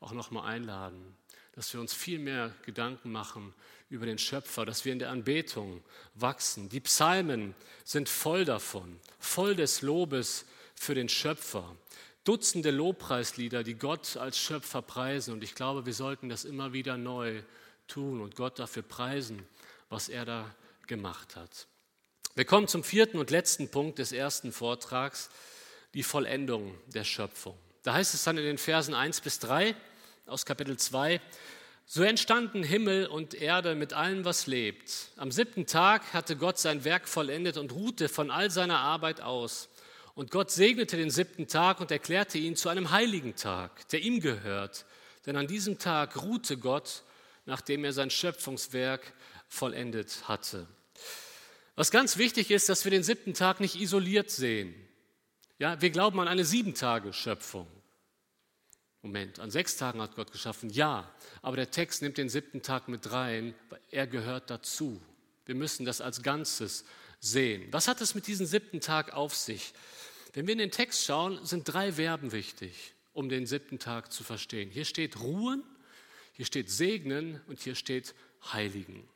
auch nochmal einladen, dass wir uns viel mehr Gedanken machen über den Schöpfer, dass wir in der Anbetung wachsen. Die Psalmen sind voll davon, voll des Lobes für den Schöpfer. Dutzende Lobpreislieder, die Gott als Schöpfer preisen. Und ich glaube, wir sollten das immer wieder neu tun und Gott dafür preisen, was er da gemacht hat. Wir kommen zum vierten und letzten Punkt des ersten Vortrags, die Vollendung der Schöpfung. Da heißt es dann in den Versen 1 bis 3 aus Kapitel 2, so entstanden Himmel und Erde mit allem, was lebt. Am siebten Tag hatte Gott sein Werk vollendet und ruhte von all seiner Arbeit aus. Und Gott segnete den siebten Tag und erklärte ihn zu einem heiligen Tag, der ihm gehört. Denn an diesem Tag ruhte Gott, nachdem er sein Schöpfungswerk vollendet hatte. Was ganz wichtig ist, dass wir den siebten Tag nicht isoliert sehen. Ja, wir glauben an eine Sieben-Tage-Schöpfung. Moment, an sechs Tagen hat Gott geschaffen, ja, aber der Text nimmt den siebten Tag mit rein, er gehört dazu. Wir müssen das als Ganzes sehen. Was hat es mit diesem siebten Tag auf sich? Wenn wir in den Text schauen, sind drei Verben wichtig, um den siebten Tag zu verstehen. Hier steht ruhen, hier steht segnen und hier steht heiligen.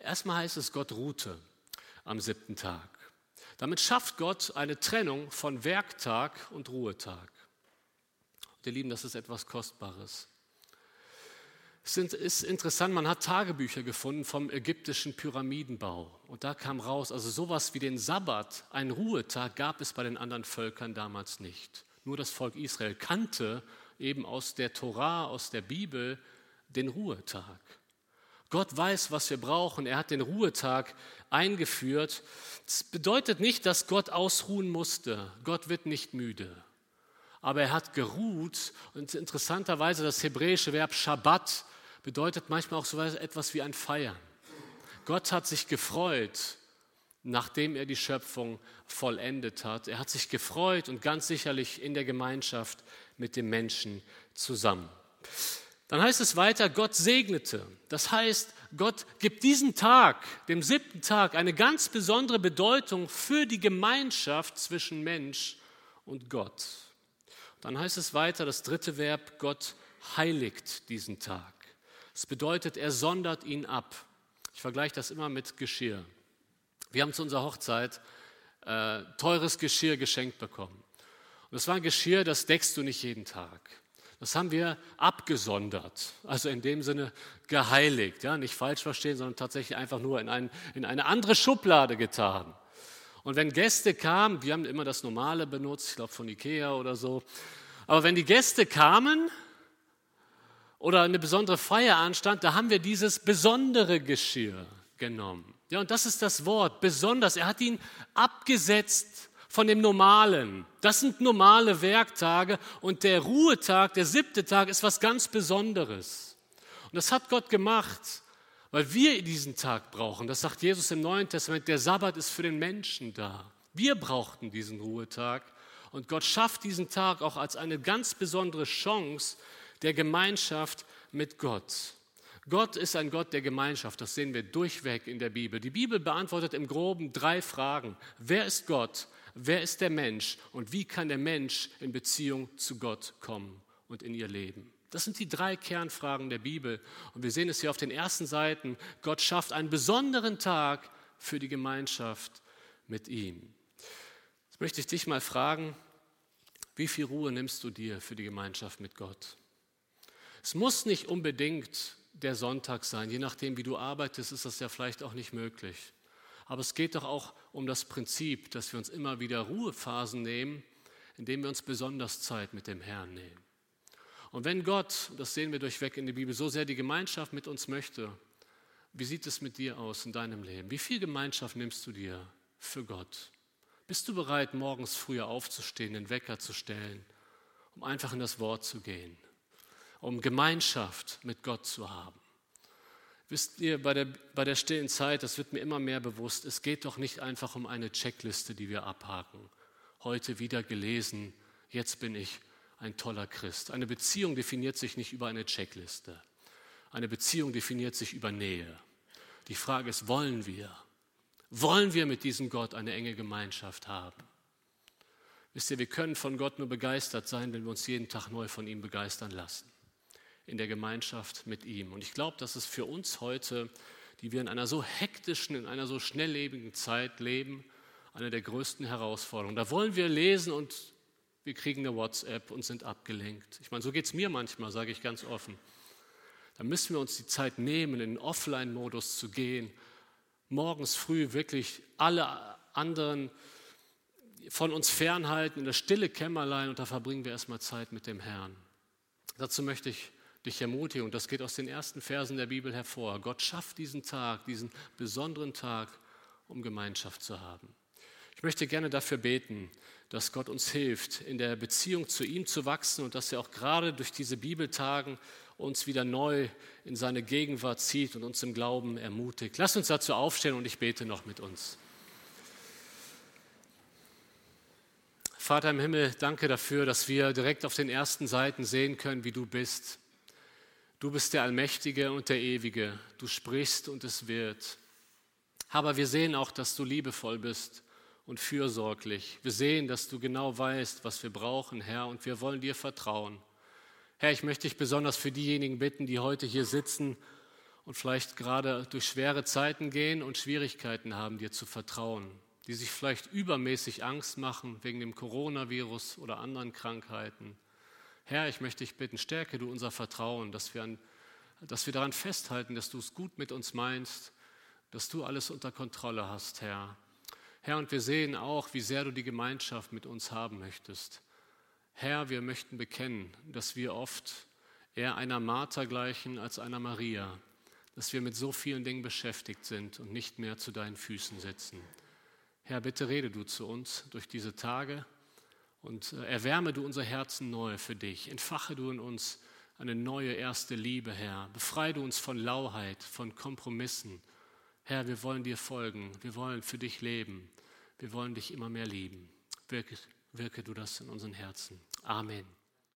Erstmal heißt es, Gott ruhte am siebten Tag. Damit schafft Gott eine Trennung von Werktag und Ruhetag. Und ihr Lieben, das ist etwas Kostbares. Es ist interessant, man hat Tagebücher gefunden vom ägyptischen Pyramidenbau. Und da kam raus, also sowas wie den Sabbat, einen Ruhetag, gab es bei den anderen Völkern damals nicht. Nur das Volk Israel kannte eben aus der Torah, aus der Bibel, den Ruhetag. Gott weiß, was wir brauchen. Er hat den Ruhetag eingeführt. Das bedeutet nicht, dass Gott ausruhen musste. Gott wird nicht müde. Aber er hat geruht. Und interessanterweise das hebräische Verb Shabbat bedeutet manchmal auch so etwas wie ein Feiern. Gott hat sich gefreut, nachdem er die Schöpfung vollendet hat. Er hat sich gefreut und ganz sicherlich in der Gemeinschaft mit dem Menschen zusammen. Dann heißt es weiter, Gott segnete. Das heißt, Gott gibt diesen Tag, dem siebten Tag, eine ganz besondere Bedeutung für die Gemeinschaft zwischen Mensch und Gott. Dann heißt es weiter, das dritte Verb, Gott heiligt diesen Tag. Das bedeutet, er sondert ihn ab. Ich vergleiche das immer mit Geschirr. Wir haben zu unserer Hochzeit äh, teures Geschirr geschenkt bekommen. Und das war ein Geschirr, das deckst du nicht jeden Tag. Das haben wir abgesondert, also in dem Sinne geheiligt, ja, nicht falsch verstehen, sondern tatsächlich einfach nur in, ein, in eine andere Schublade getan. Und wenn Gäste kamen, wir haben immer das Normale benutzt, ich glaube von Ikea oder so, aber wenn die Gäste kamen oder eine besondere Feier anstand, da haben wir dieses besondere Geschirr genommen. Ja, und das ist das Wort, besonders. Er hat ihn abgesetzt von dem Normalen. Das sind normale Werktage und der Ruhetag, der siebte Tag, ist was ganz Besonderes. Und das hat Gott gemacht, weil wir diesen Tag brauchen. Das sagt Jesus im Neuen Testament, der Sabbat ist für den Menschen da. Wir brauchten diesen Ruhetag und Gott schafft diesen Tag auch als eine ganz besondere Chance der Gemeinschaft mit Gott. Gott ist ein Gott der Gemeinschaft, das sehen wir durchweg in der Bibel. Die Bibel beantwortet im groben drei Fragen. Wer ist Gott? wer ist der Mensch und wie kann der Mensch in Beziehung zu Gott kommen und in ihr Leben. Das sind die drei Kernfragen der Bibel. Und wir sehen es hier auf den ersten Seiten. Gott schafft einen besonderen Tag für die Gemeinschaft mit ihm. Jetzt möchte ich dich mal fragen, wie viel Ruhe nimmst du dir für die Gemeinschaft mit Gott? Es muss nicht unbedingt der Sonntag sein. Je nachdem, wie du arbeitest, ist das ja vielleicht auch nicht möglich. Aber es geht doch auch um das Prinzip, dass wir uns immer wieder Ruhephasen nehmen, indem wir uns besonders Zeit mit dem Herrn nehmen. Und wenn Gott, das sehen wir durchweg in der Bibel, so sehr die Gemeinschaft mit uns möchte, wie sieht es mit dir aus in deinem Leben? Wie viel Gemeinschaft nimmst du dir für Gott? Bist du bereit, morgens früher aufzustehen, den Wecker zu stellen, um einfach in das Wort zu gehen, um Gemeinschaft mit Gott zu haben? Wisst ihr, bei der, bei der stillen Zeit, das wird mir immer mehr bewusst, es geht doch nicht einfach um eine Checkliste, die wir abhaken. Heute wieder gelesen, jetzt bin ich ein toller Christ. Eine Beziehung definiert sich nicht über eine Checkliste. Eine Beziehung definiert sich über Nähe. Die Frage ist, wollen wir? Wollen wir mit diesem Gott eine enge Gemeinschaft haben? Wisst ihr, wir können von Gott nur begeistert sein, wenn wir uns jeden Tag neu von ihm begeistern lassen in der Gemeinschaft mit ihm. Und ich glaube, dass es für uns heute, die wir in einer so hektischen, in einer so schnelllebigen Zeit leben, eine der größten Herausforderungen. Da wollen wir lesen und wir kriegen eine WhatsApp und sind abgelenkt. Ich meine, so geht es mir manchmal, sage ich ganz offen. Da müssen wir uns die Zeit nehmen, in den Offline-Modus zu gehen morgens früh wirklich alle anderen von uns fernhalten in das stille Kämmerlein und da verbringen wir erstmal Zeit mit dem Herrn. Dazu möchte ich dich ermutigen und das geht aus den ersten Versen der Bibel hervor. Gott schafft diesen Tag, diesen besonderen Tag, um Gemeinschaft zu haben. Ich möchte gerne dafür beten, dass Gott uns hilft, in der Beziehung zu ihm zu wachsen und dass er auch gerade durch diese Bibeltagen uns wieder neu in seine Gegenwart zieht und uns im Glauben ermutigt. Lass uns dazu aufstehen und ich bete noch mit uns. Vater im Himmel, danke dafür, dass wir direkt auf den ersten Seiten sehen können, wie du bist. Du bist der Allmächtige und der Ewige. Du sprichst und es wird. Aber wir sehen auch, dass du liebevoll bist und fürsorglich. Wir sehen, dass du genau weißt, was wir brauchen, Herr, und wir wollen dir vertrauen. Herr, ich möchte dich besonders für diejenigen bitten, die heute hier sitzen und vielleicht gerade durch schwere Zeiten gehen und Schwierigkeiten haben, dir zu vertrauen, die sich vielleicht übermäßig Angst machen wegen dem Coronavirus oder anderen Krankheiten. Herr, ich möchte dich bitten, stärke du unser Vertrauen, dass wir, an, dass wir daran festhalten, dass du es gut mit uns meinst, dass du alles unter Kontrolle hast, Herr. Herr, und wir sehen auch, wie sehr du die Gemeinschaft mit uns haben möchtest. Herr, wir möchten bekennen, dass wir oft eher einer Martha gleichen als einer Maria, dass wir mit so vielen Dingen beschäftigt sind und nicht mehr zu deinen Füßen sitzen. Herr, bitte rede du zu uns durch diese Tage und äh, erwärme du unser Herzen neu für dich. Entfache du in uns eine neue erste Liebe, Herr. Befreie du uns von Lauheit, von Kompromissen. Herr, wir wollen dir folgen. Wir wollen für dich leben. Wir wollen dich immer mehr lieben. Wirklich wirke du das in unseren Herzen. Amen.